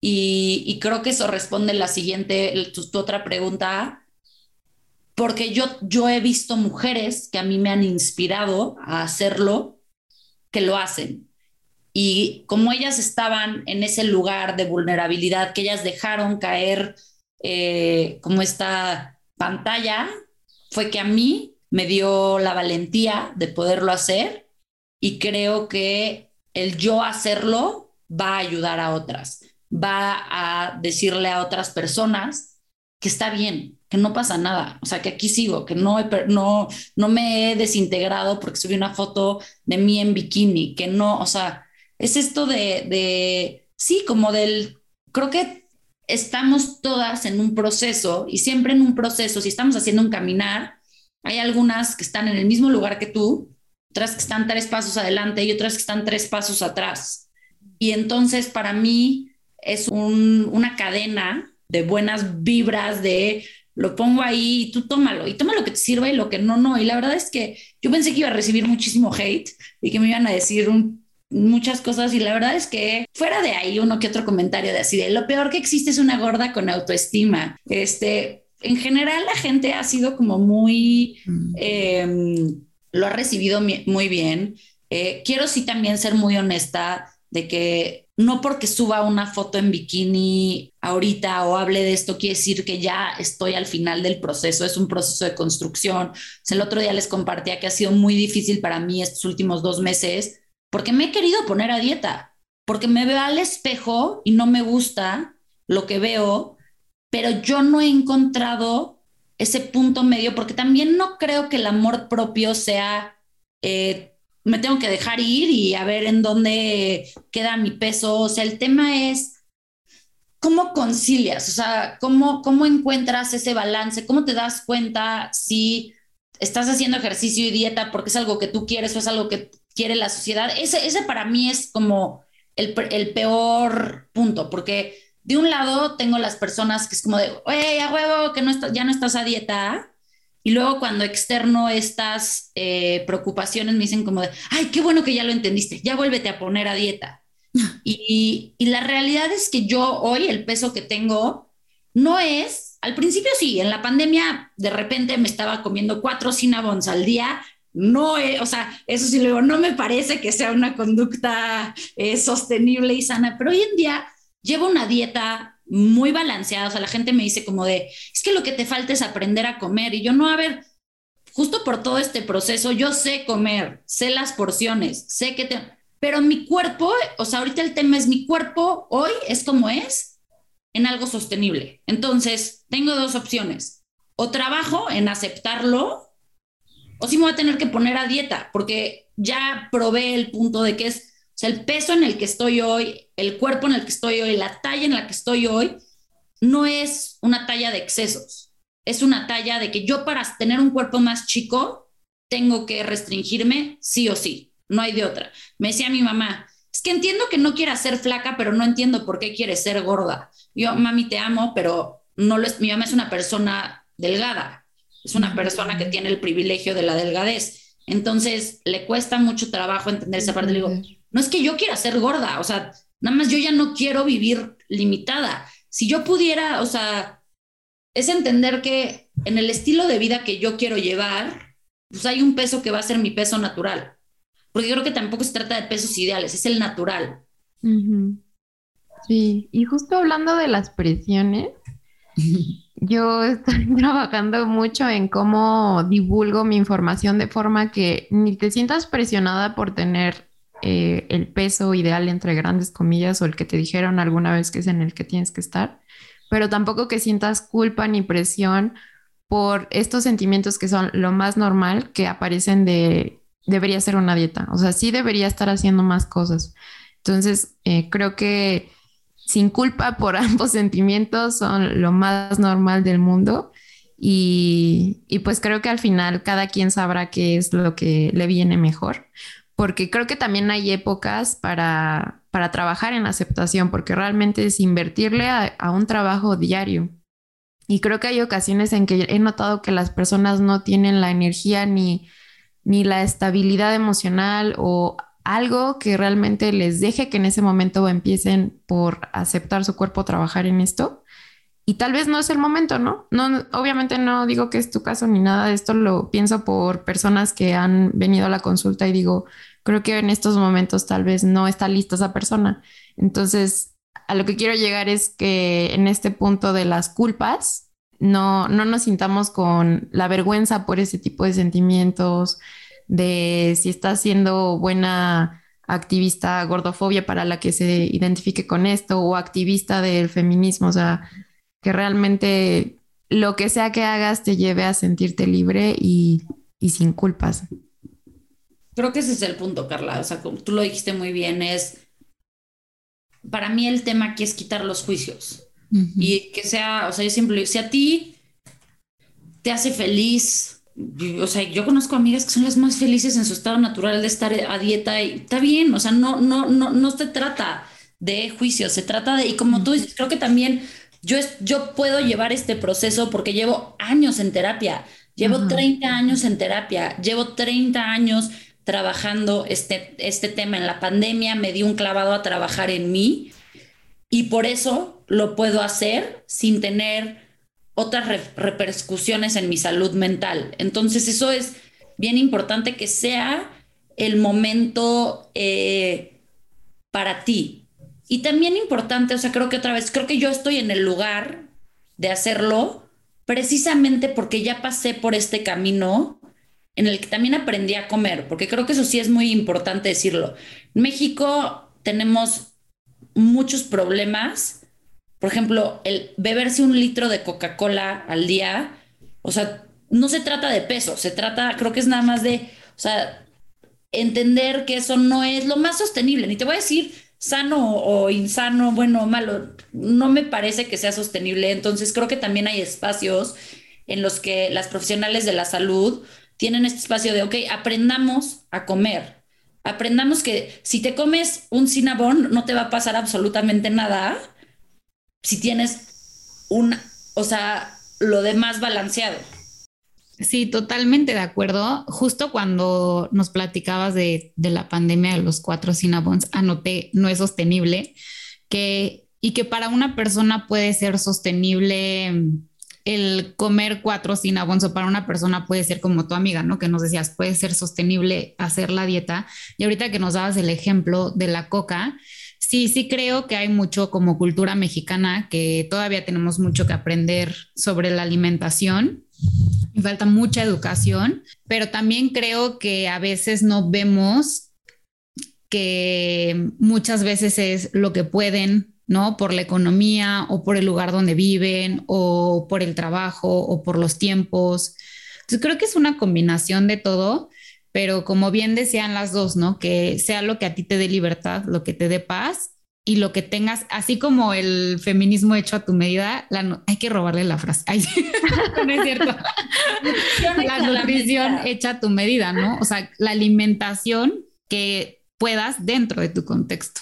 Y, creo que eso responde la siguiente, tu, otra pregunta, porque yo, yo he visto mujeres que a mí me han inspirado a hacerlo, que lo hacen. Y como ellas estaban en ese lugar de vulnerabilidad, que ellas dejaron caer eh, como esta pantalla, fue que a mí me dio la valentía de poderlo hacer y creo que el yo hacerlo va a ayudar a otras va a decirle a otras personas que está bien, que no pasa nada, o sea, que aquí sigo, que no, no, no me he desintegrado porque subí una foto de mí en bikini, que no, o sea, es esto de, de sí, como del, creo que estamos todas en un proceso y siempre en un proceso, si estamos haciendo un caminar, hay algunas que están en el mismo lugar que tú, otras que están tres pasos adelante y otras que están tres pasos atrás. Y entonces para mí es una cadena de buenas vibras, de lo pongo ahí y tú tómalo, y toma lo que te sirva y lo que no, no. Y la verdad es que yo pensé que iba a recibir muchísimo hate y que me iban a decir muchas cosas y la verdad es que fuera de ahí uno que otro comentario de así de lo peor que existe es una gorda con autoestima. Este, en general la gente ha sido como muy, mm. em, lo ha recibido muy bien. Eh, quiero sí también ser muy honesta de que no porque suba una foto en bikini ahorita o hable de esto, quiere decir que ya estoy al final del proceso, es un proceso de construcción. el otro día les compartía que ha sido muy difícil para mí estos últimos dos meses porque me he querido poner a dieta, porque me veo al espejo y no me gusta lo que veo, pero yo no he encontrado ese punto medio porque también no creo que el amor propio sea... Eh, me tengo que dejar ir y a ver en dónde queda mi peso. O sea, el tema es cómo concilias, o sea, cómo, cómo encuentras ese balance, cómo te das cuenta si estás haciendo ejercicio y dieta porque es algo que tú quieres o es algo que quiere la sociedad. Ese, ese para mí es como el, el peor punto, porque de un lado tengo las personas que es como de, oye, a huevo, que no ya no estás a dieta, y luego cuando externo estas eh, preocupaciones me dicen como de, ay, qué bueno que ya lo entendiste, ya vuélvete a poner a dieta. y, y la realidad es que yo hoy el peso que tengo no es, al principio sí, en la pandemia de repente me estaba comiendo cuatro cinnabons al día, no, o sea, eso sí luego no me parece que sea una conducta eh, sostenible y sana, pero hoy en día llevo una dieta muy balanceada. O sea, la gente me dice como de, es que lo que te falta es aprender a comer. Y yo no, a ver, justo por todo este proceso, yo sé comer, sé las porciones, sé que te... Pero mi cuerpo, o sea, ahorita el tema es mi cuerpo hoy es como es en algo sostenible. Entonces, tengo dos opciones. O trabajo en aceptarlo, o si me voy a tener que poner a dieta, porque ya probé el punto de que es o sea, el peso en el que estoy hoy, el cuerpo en el que estoy hoy, la talla en la que estoy hoy, no es una talla de excesos. Es una talla de que yo para tener un cuerpo más chico tengo que restringirme sí o sí. No hay de otra. Me decía mi mamá, es que entiendo que no quiera ser flaca, pero no entiendo por qué quiere ser gorda. Yo, mami, te amo, pero no lo es, mi mamá es una persona delgada. Es una persona que tiene el privilegio de la delgadez. Entonces, le cuesta mucho trabajo entender esa parte. Le digo, no es que yo quiera ser gorda, o sea, nada más yo ya no quiero vivir limitada. Si yo pudiera, o sea, es entender que en el estilo de vida que yo quiero llevar, pues hay un peso que va a ser mi peso natural. Porque yo creo que tampoco se trata de pesos ideales, es el natural. Sí, y justo hablando de las presiones, yo estoy trabajando mucho en cómo divulgo mi información de forma que ni te sientas presionada por tener eh, el peso ideal entre grandes comillas o el que te dijeron alguna vez que es en el que tienes que estar, pero tampoco que sientas culpa ni presión por estos sentimientos que son lo más normal que aparecen de debería ser una dieta, o sea, sí debería estar haciendo más cosas. Entonces, eh, creo que sin culpa por ambos sentimientos son lo más normal del mundo. Y, y, pues creo que al final cada quien sabrá qué es lo que le viene mejor, porque creo que también hay épocas para, para trabajar en aceptación, porque realmente es invertirle a, a un trabajo diario. Y creo que hay ocasiones en que he notado que las personas no tienen la energía ni, ni la estabilidad emocional o algo que realmente les deje que en ese momento empiecen por aceptar su cuerpo, trabajar en esto. Y tal vez no es el momento, ¿no? No, obviamente no digo que es tu caso ni nada de esto, lo pienso por personas que han venido a la consulta y digo, creo que en estos momentos tal vez no está lista esa persona. Entonces, a lo que quiero llegar es que en este punto de las culpas, no, no nos sintamos con la vergüenza por ese tipo de sentimientos, de si está siendo buena activista gordofobia para la que se identifique con esto o activista del feminismo, o sea, que realmente lo que sea que hagas te lleve a sentirte libre y, y sin culpas. Creo que ese es el punto, Carla. O sea, como tú lo dijiste muy bien, es para mí el tema aquí es quitar los juicios y que sea, o sea, yo siempre, si a ti te hace feliz o sea, yo conozco amigas que son las más felices en su estado natural de estar a dieta y está bien, o sea, no, no, no, no se trata de juicio, se trata de, y como tú dices, creo que también yo, yo puedo llevar este proceso porque llevo años en terapia, llevo 30 años en terapia, llevo 30 años trabajando este, este tema en la pandemia, me di un clavado a trabajar en mí y por eso lo puedo hacer sin tener otras repercusiones en mi salud mental. Entonces eso es bien importante que sea el momento eh, para ti. Y también importante, o sea, creo que otra vez, creo que yo estoy en el lugar de hacerlo precisamente porque ya pasé por este camino en el que también aprendí a comer, porque creo que eso sí es muy importante decirlo. En México tenemos muchos problemas por ejemplo, el beberse un litro de Coca-Cola al día, o sea, no se trata de peso, se trata, creo que es nada más de, o sea, entender que eso no es lo más sostenible. Ni te voy a decir sano o insano, bueno o malo, no me parece que sea sostenible. Entonces creo que también hay espacios en los que las profesionales de la salud tienen este espacio de, ok, aprendamos a comer. Aprendamos que si te comes un cinnabon no te va a pasar absolutamente nada si tienes un, o sea, lo demás balanceado. Sí, totalmente de acuerdo. Justo cuando nos platicabas de, la pandemia de los cuatro Cinnabons, anoté no es sostenible, que, y que para una persona puede ser sostenible el comer cuatro Cinnabons o para una persona puede ser como tu amiga, ¿no? Que nos decías, puede ser sostenible hacer la dieta. Y ahorita que nos dabas el ejemplo de la coca, sí, sí creo que hay mucho como cultura mexicana que todavía tenemos mucho que aprender sobre la alimentación. Falta mucha educación, pero también creo que a veces no vemos que muchas veces es lo que pueden, ¿no? Por la economía o por el lugar donde viven o por el trabajo o por los tiempos. Entonces creo que es una combinación de todo pero como bien decían las dos, ¿no? Que sea lo que a ti te dé libertad, lo que te dé paz y lo que tengas, así como el feminismo hecho a tu medida, hay que robarle la frase. no es cierto. la nutrición hecha a tu medida, ¿no? O sea, la alimentación que puedas dentro de tu contexto.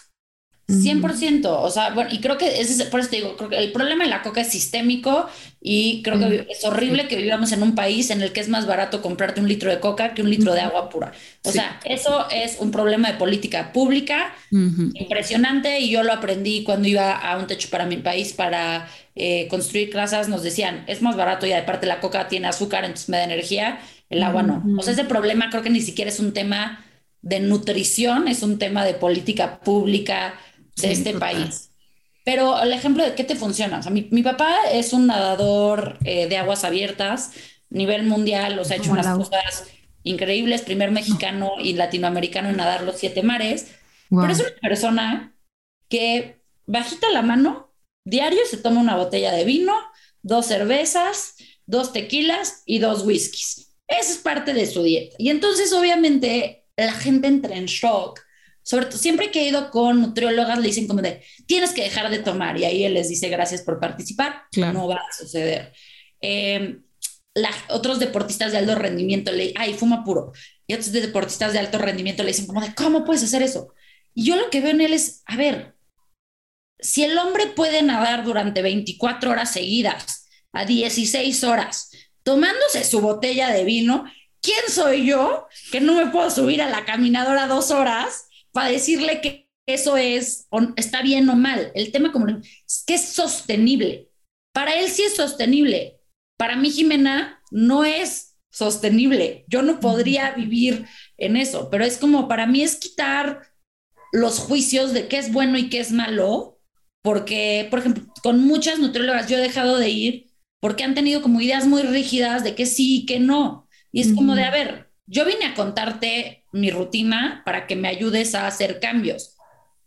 100%, o sea, bueno, y creo que ese, por eso te digo, creo que el problema de la coca es sistémico y creo que es horrible que vivamos en un país en el que es más barato comprarte un litro de coca que un litro de agua pura. O sea, eso es un problema de política pública impresionante y yo lo aprendí cuando iba a un techo para mi país para eh, construir casas, nos decían, es más barato y aparte la coca tiene azúcar, entonces me da energía, el agua no. O sea, ese problema creo que ni siquiera es un tema de nutrición, es un tema de política pública de este país. Pero el ejemplo de qué te funciona. O sea, mi, papá es un nadador eh, de aguas abiertas, nivel mundial, o sea, ha hecho unas cosas increíbles, primer mexicano y latinoamericano en nadar los siete mares. Pero es una persona que bajita la mano, diario se toma una botella de vino, dos cervezas, dos tequilas y dos whiskies. Esa es parte de su dieta. Y entonces, obviamente, la gente entra en shock. Sobre todo, siempre que he ido con nutriólogas, le dicen como de, tienes que dejar de tomar. Y ahí él les dice, gracias por participar. No va a suceder. Eh, otros deportistas de alto rendimiento le ay, fuma puro. Y otros deportistas de alto rendimiento le dicen como de, ¿cómo puedes hacer eso? Y yo lo que veo en él es, a ver, si el hombre puede nadar durante 24 horas seguidas, a 16 horas, tomándose su botella de vino, ¿quién soy yo que no me puedo subir a la caminadora dos horas para decirle que eso es, está bien o mal? El tema como es que es sostenible. Para él sí es sostenible, para mí, Jimena, no es sostenible. Yo no podría vivir en eso, pero es como para mí es quitar los juicios de qué es bueno y qué es malo, porque, por ejemplo, con muchas nutriólogas yo he dejado de ir porque han tenido como ideas muy rígidas de que sí y que no. Y es como de, a ver, yo vine a contarte mi rutina para que me ayudes a hacer cambios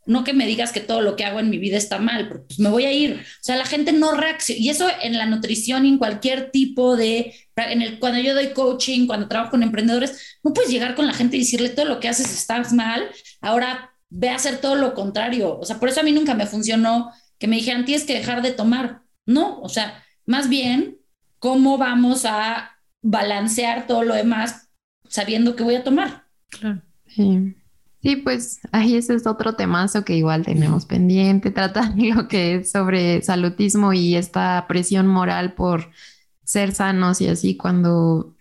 no que me digas que todo lo que hago en mi vida está mal, porque pues me voy a ir. O sea, la gente no reacciona. Y eso en la nutrición y en cualquier tipo de, en el, cuando yo doy coaching, cuando trabajo con emprendedores, no puedes llegar con la gente y decirle todo lo que haces está mal, ahora ve a hacer todo lo contrario. O sea, por eso a mí nunca me funcionó que me dijeran, tienes que dejar de tomar. No, o sea, más bien, ¿cómo vamos a balancear todo lo demás sabiendo que voy a tomar? Claro. Sí. Sí, pues ahí ese es otro temazo que igual tenemos pendiente, tratar lo que es sobre salutismo y esta presión moral por ser sanos y así cuando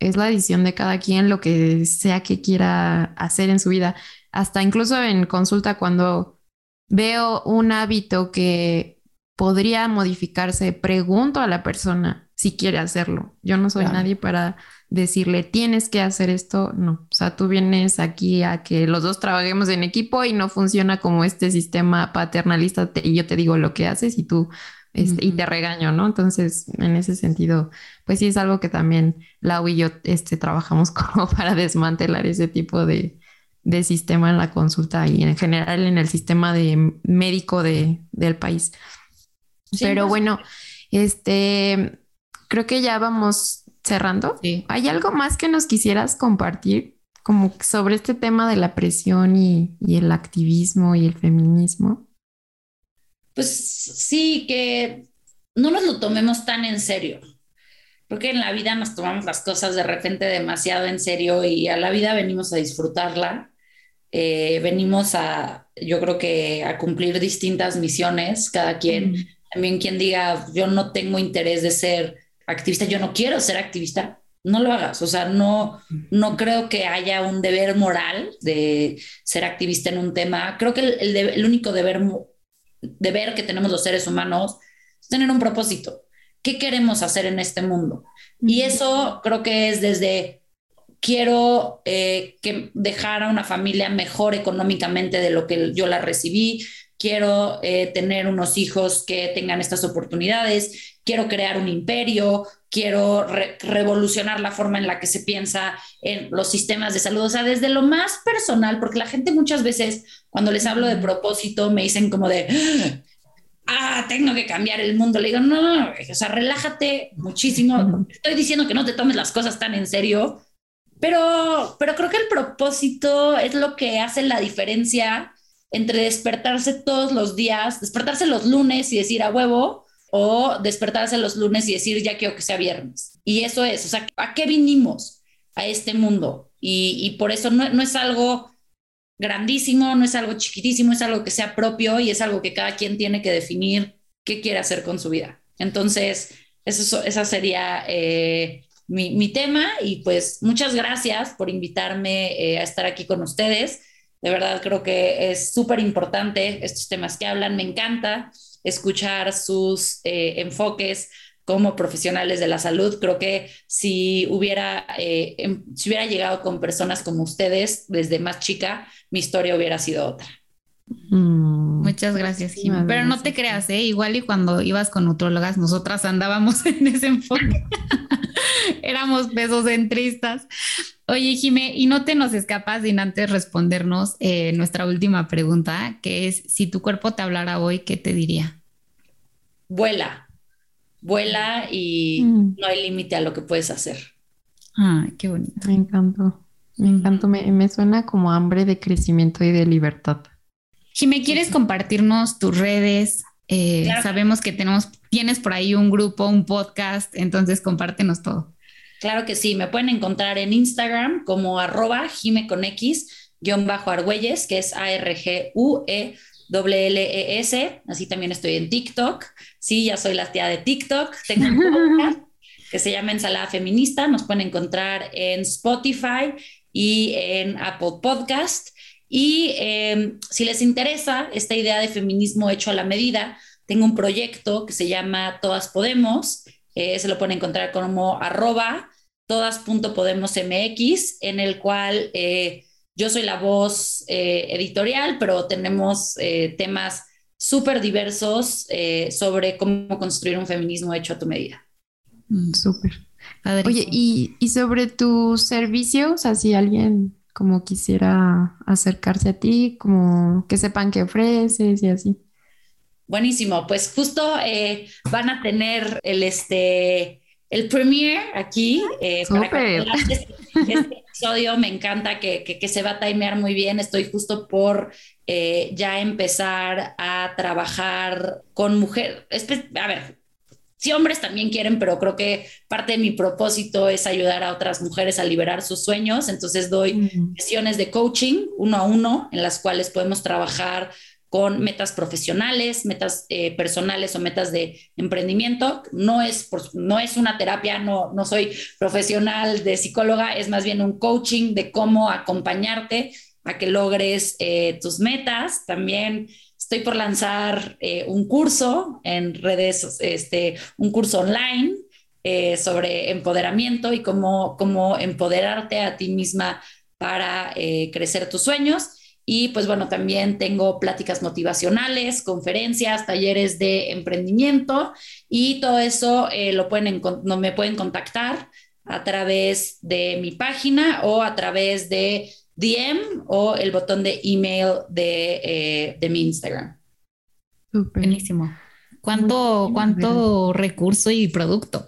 es la decisión de cada quien lo que sea que quiera hacer en su vida. Hasta incluso en consulta cuando veo un hábito que podría modificarse, pregunto a la persona si quiere hacerlo. Yo no soy nadie para decirle tienes que hacer esto, no. O sea, tú vienes aquí a que los dos trabajemos en equipo y no funciona como este sistema paternalista y yo te digo lo que haces y tú este, y te regaño, ¿no? Entonces, en ese sentido, pues sí es algo que también Lau y yo este, trabajamos como para desmantelar ese tipo de, de sistema en la consulta y en general en el sistema de médico de, del país. Pero bueno, este, creo que ya vamos cerrando, ¿hay algo más que nos quisieras compartir como sobre este tema de la presión y, el activismo y el feminismo? Pues sí, que no nos lo tomemos tan en serio. Porque en la vida nos tomamos las cosas de repente demasiado en serio y a la vida venimos a disfrutarla. Eh, venimos a, yo creo que a cumplir distintas misiones, cada quien, también quien diga, yo no tengo interés de ser activista, yo no quiero ser activista, no lo hagas. O sea, no, no creo que haya un deber moral de ser activista en un tema. Creo que el, el, único deber, deber que tenemos los seres humanos es tener un propósito. ¿Qué queremos hacer en este mundo? Y eso creo que es desde quiero eh, que dejar a una familia mejor económicamente de lo que yo la recibí, quiero eh, tener unos hijos que tengan estas oportunidades, quiero crear un imperio, quiero revolucionar la forma en la que se piensa en los sistemas de salud, o sea, desde lo más personal, porque la gente muchas veces cuando les hablo de propósito me dicen como de, ah, tengo que cambiar el mundo, le digo, no, o sea, relájate muchísimo, estoy diciendo que no te tomes las cosas tan en serio, pero, pero creo que el propósito es lo que hace la diferencia entre despertarse todos los días, despertarse los lunes y decir a huevo, o despertarse los lunes y decir, ya quiero que sea viernes. Y eso es, o sea, ¿a qué vinimos a este mundo? Y, por eso no, es algo grandísimo, no es algo chiquitísimo, es algo que sea propio y es algo que cada quien tiene que definir qué quiere hacer con su vida. Entonces, eso, esa sería eh, mi, tema y pues muchas gracias por invitarme eh, a estar aquí con ustedes. De verdad creo que es súper importante estos temas que hablan, me encanta escuchar sus eh, enfoques como profesionales de la salud. Creo que si hubiera, eh, em, si hubiera llegado con personas como ustedes desde más chica, mi historia hubiera sido otra. Mm. Muchas gracias, Jimé. Pero no te creas, ¿eh? Igual y cuando ibas con nutrólogas, nosotras andábamos en ese enfoque. Éramos pesocentristas. Oye, Jimé, y no te nos escapas sin antes respondernos eh, nuestra última pregunta, que es, si tu cuerpo te hablara hoy, ¿qué te diría? Vuela, vuela y mm. no hay límite a lo que puedes hacer. Ah, qué bonito. Me encantó, me encantó, me, me suena como hambre de crecimiento y de libertad. Jimé, ¿quieres compartirnos tus redes? Eh, sabemos que tenemos, tienes por ahí un grupo, un podcast, entonces compártenos todo. Claro que sí, me pueden encontrar en Instagram como arroba Jime con X, guion bajo Argüelles, que es A-R-G-U-E. W L E S, así también estoy en TikTok. Sí, ya soy la tía de TikTok. Tengo un podcast que se llama Ensalada Feminista. Nos pueden encontrar en Spotify y en Apple Podcast. Y em, si les interesa esta idea de feminismo hecho a la medida, tengo un proyecto que se llama Todas Podemos. Eh, se lo pueden encontrar como arroba todas.podemosmx, en el cual eh, yo soy la voz eh, editorial, pero tenemos eh, temas súper diversos sobre cómo construir un feminismo hecho a tu medida. Mm, súper. Oye, y, y, sobre tu servicio, o sea, si alguien como quisiera acercarse a ti, como que sepan qué ofreces y así. Buenísimo, pues justo van a tener el este el premiere aquí. Eh, para este, este, episodio me encanta que, se va a timear muy bien. Estoy justo por eh, ya empezar a trabajar con mujeres. A ver, si hombres también quieren, pero creo que parte de mi propósito es ayudar a otras mujeres a liberar sus sueños. Entonces doy sesiones de coaching uno a uno en las cuales podemos trabajar con metas profesionales, metas eh, personales o metas de emprendimiento. No es, no es una terapia, no, no soy profesional de psicóloga, es más bien un coaching de cómo acompañarte a que logres eh, tus metas. También estoy por lanzar eh, un curso en redes, este, un curso online sobre empoderamiento y cómo, cómo empoderarte a ti misma para crecer tus sueños. Y pues bueno, también tengo pláticas motivacionales, conferencias, talleres de emprendimiento y todo eso eh, lo pueden no, me pueden contactar a través de mi página o a través de DM o el botón de email de, eh, de mi Instagram. Buenísimo. ¿Cuánto, cuánto recurso y producto?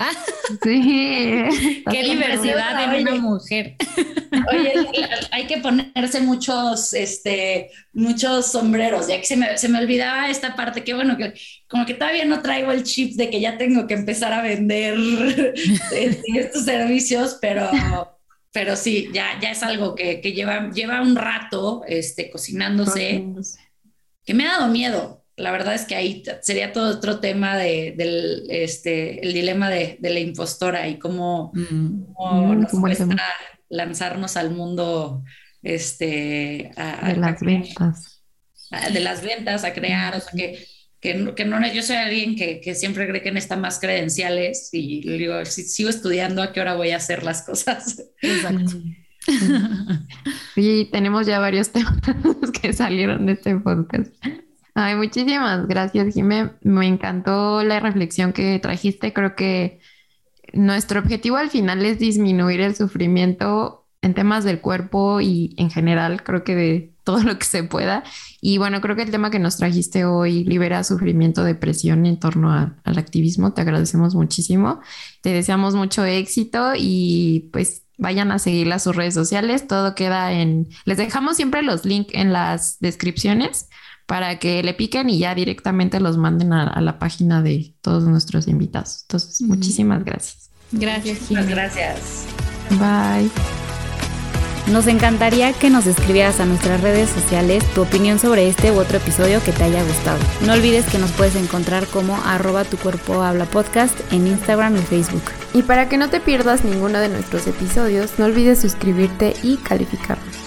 Sí. Qué diversidad de una mujer. Oye, hay que ponerse muchos, este, muchos sombreros, ya que se me, se me olvidaba esta parte, que bueno, que como que todavía no traigo el chip de que ya tengo que empezar a vender este, estos servicios, pero, pero sí, ya, ya es algo que, que lleva, lleva un rato este, cocinándose, que me ha dado miedo la verdad es que ahí sería todo otro tema de, del este, el dilema de, la impostora y cómo, mm. mm, nos cuesta lanzarnos al mundo este, de las ventas. de las ventas, a crear, o sea, que, que, no, yo soy alguien que, que, siempre cree que necesita más credenciales y digo, si sigo estudiando, ¿a qué hora voy a hacer las cosas? Exacto. Y tenemos ya varios temas que salieron de este podcast. Ay, muchísimas gracias, Jimé. Me encantó la reflexión que trajiste. Creo que nuestro objetivo al final es disminuir el sufrimiento en temas del cuerpo y en general, creo que de todo lo que se pueda. Y bueno, creo que el tema que nos trajiste hoy libera sufrimiento, depresión en torno al activismo. Te agradecemos muchísimo. Te deseamos mucho éxito y pues vayan a seguir a sus redes sociales. Todo queda en... Les dejamos siempre los links en las descripciones para que le piquen y ya directamente los manden a, la página de todos nuestros invitados. Entonces, muchísimas gracias. Gracias, Muchas gracias. Bye. Nos encantaría que nos escribieras a nuestras redes sociales tu opinión sobre este u otro episodio que te haya gustado. No olvides que nos puedes encontrar como arroba tu cuerpo habla podcast en Instagram y Facebook. Y para que no te pierdas ninguno de nuestros episodios, no olvides suscribirte y calificarnos.